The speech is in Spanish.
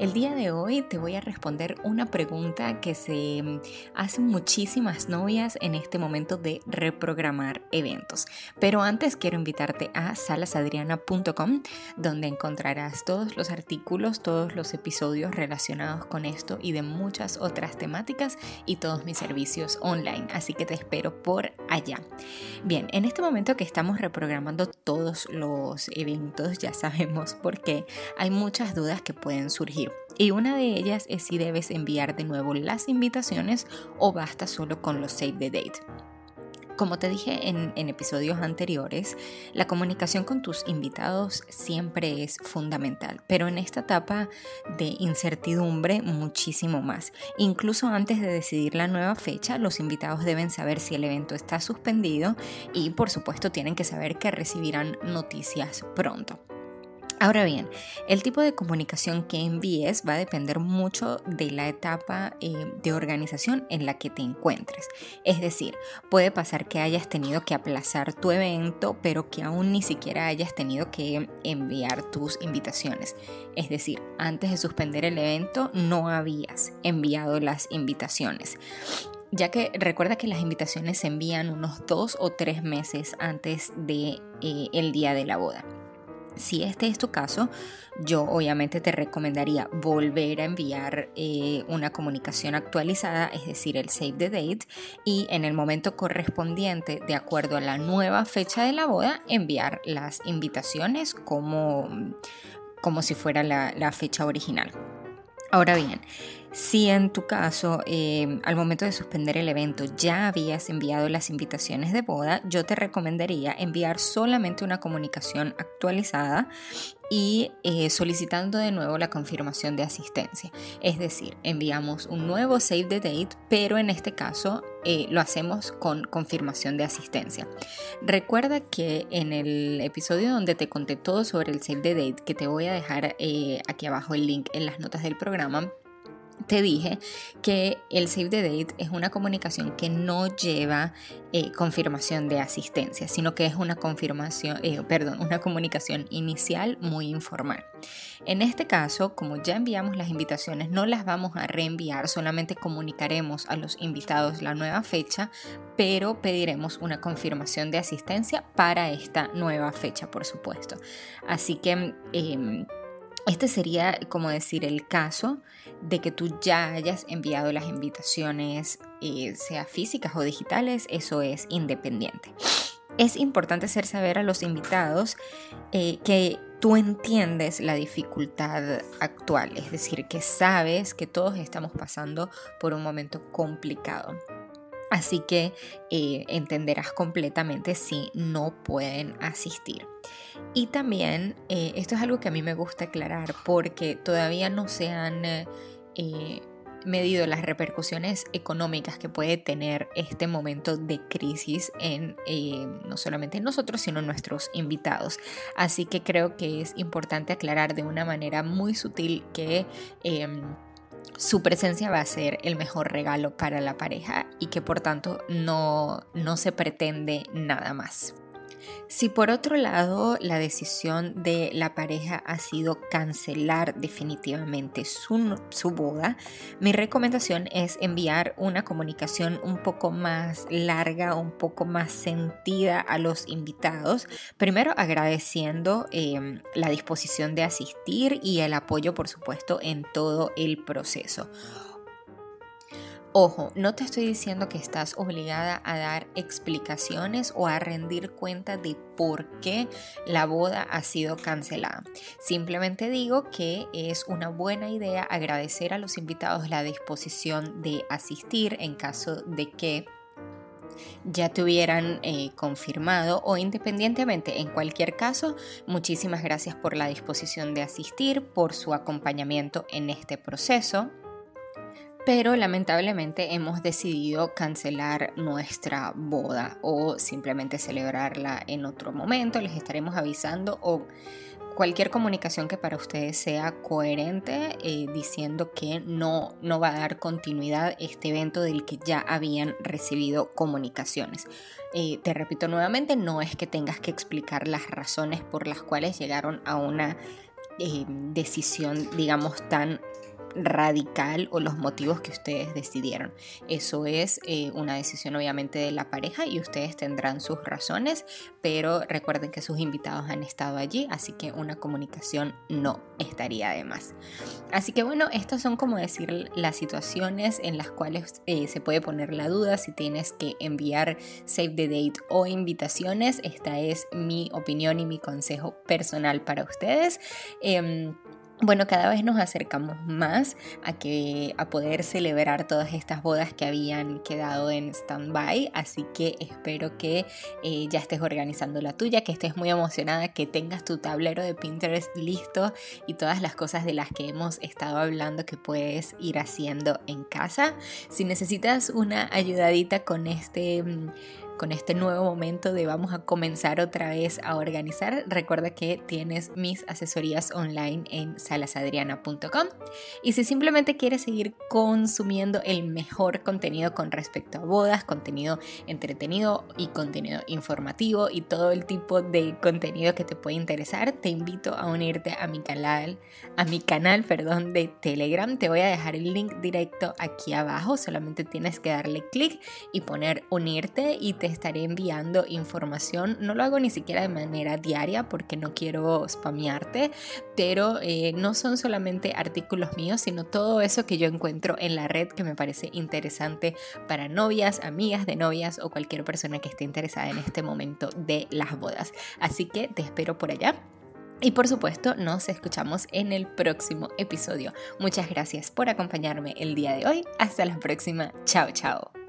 El día de hoy te voy a responder una pregunta que se mm, hacen muchísimas novias en este momento de reprogramar eventos. Pero antes quiero invitarte a salasadriana.com donde encontrarás todos los artículos, todos los episodios relacionados con esto y de muchas otras temáticas y todos mis servicios online. Así que te espero por allá. Bien, en este momento que estamos reprogramando todos los eventos, ya sabemos por qué, hay muchas dudas que pueden surgir. Y una de ellas es si debes enviar de nuevo las invitaciones o basta solo con los save the date. Como te dije en, episodios anteriores, la comunicación con tus invitados siempre es fundamental, pero en esta etapa de incertidumbre muchísimo más. Incluso antes de decidir la nueva fecha, los invitados deben saber si el evento está suspendido y por supuesto tienen que saber que recibirán noticias pronto. Ahora bien, el tipo de comunicación que envíes va a depender mucho de la etapa eh, de organización en la que te encuentres. Es decir, puede pasar que hayas tenido que aplazar tu evento, pero que aún ni siquiera hayas tenido que enviar tus invitaciones. Es decir, antes de suspender el evento no habías enviado las invitaciones ya que recuerda que las invitaciones se envían unos dos o tres meses antes del de, eh, día de la boda. Si este es tu caso, yo obviamente te recomendaría volver a enviar eh, una comunicación actualizada, es decir, el save the date, y en el momento correspondiente, de acuerdo a la nueva fecha de la boda, enviar las invitaciones como, como si fuera la fecha original. Ahora bien, si en tu caso, em, al momento de suspender el evento, ya habías enviado las invitaciones de boda, yo te recomendaría enviar solamente una comunicación actualizada y eh, solicitando de nuevo la confirmación de asistencia. Es decir, enviamos un nuevo save the date, pero en este caso eh, lo hacemos con confirmación de asistencia. Recuerda que en el episodio donde te conté todo sobre el save the date, que te voy a dejar eh, aquí abajo el link en las notas del programa, te dije que el Save the Date es una comunicación que no lleva eh, confirmación de asistencia, sino que es una confirmación, eh, perdón, una comunicación inicial muy informal. En este caso, como ya enviamos las invitaciones, no las vamos a reenviar, solamente comunicaremos a los invitados la nueva fecha, pero pediremos una confirmación de asistencia para esta nueva fecha, por supuesto. Así que em, este sería, como decir, el caso de que tú ya hayas enviado las invitaciones, eh, sea físicas o digitales, eso es independiente. Es importante hacer saber a los invitados eh, que tú entiendes la dificultad actual, es decir, que sabes que todos estamos pasando por un momento complicado. Así que eh, entenderás completamente si no pueden asistir. Y también, eh, esto es algo que a mí me gusta aclarar porque todavía no se han eh, medido las repercusiones económicas que puede tener este momento de crisis en no solamente nosotros, sino nuestros invitados. Así que creo que es importante aclarar de una manera muy sutil que em, su presencia va a ser el mejor regalo para la pareja y que por tanto no, no se pretende nada más. Si por otro lado la decisión de la pareja ha sido cancelar definitivamente su, su, boda, mi recomendación es enviar una comunicación un poco más larga, un poco más sentida a los invitados. Primero agradeciendo em, la disposición de asistir y el apoyo, por supuesto, en todo el proceso. Ojo, no te estoy diciendo que estás obligada a dar explicaciones o a rendir cuenta de por qué la boda ha sido cancelada. Simplemente digo que es una buena idea agradecer a los invitados la disposición de asistir en caso de que ya te hubieran eh, confirmado o independientemente, en cualquier caso, muchísimas gracias por la disposición de asistir, por su acompañamiento en este proceso pero lamentablemente hemos decidido cancelar nuestra boda o simplemente celebrarla en otro momento. Les estaremos avisando o cualquier comunicación que para ustedes sea coherente eh, diciendo que no, no va a dar continuidad este evento del que ya habían recibido comunicaciones. Eh, te repito nuevamente, no es que tengas que explicar las razones por las cuales llegaron a una eh, decisión, digamos, tan radical o los motivos que ustedes decidieron. Eso es eh, una decisión obviamente de la pareja y ustedes tendrán sus razones, pero recuerden que sus invitados han estado allí, así que una comunicación no estaría de más. Así que bueno, estas son como decir las situaciones en las cuales eh, se puede poner la duda si tienes que enviar save the date o invitaciones. Esta es mi opinión y mi consejo personal para ustedes. Em, bueno, cada vez nos acercamos más a que a poder celebrar todas estas bodas que habían quedado en stand-by, así que espero que eh, ya estés organizando la tuya, que estés muy emocionada, que tengas tu tablero de Pinterest listo y todas las cosas de las que hemos estado hablando que puedes ir haciendo en casa. Si necesitas una ayudadita con este mm, con este nuevo momento de vamos a comenzar otra vez a organizar, recuerda que tienes mis asesorías online en salasadriana.com. Y si simplemente quieres seguir consumiendo el mejor contenido con respecto a bodas, contenido entretenido y contenido informativo y todo el tipo de contenido que te puede interesar, te invito a unirte a mi canal, a mi canal, perdón, de Telegram. Te voy a dejar el link directo aquí abajo, solamente tienes que darle clic y poner unirte y te estaré enviando información. No lo hago ni siquiera de manera diaria porque no quiero spamearte, pero eh, no son solamente artículos míos, sino todo eso que yo encuentro en la red que me parece interesante para novias, amigas de novias o cualquier persona que esté interesada en este momento de las bodas. Así que te espero por allá. Y por supuesto, nos escuchamos en el próximo episodio. Muchas gracias por acompañarme el día de hoy. Hasta la próxima. Chao, chao.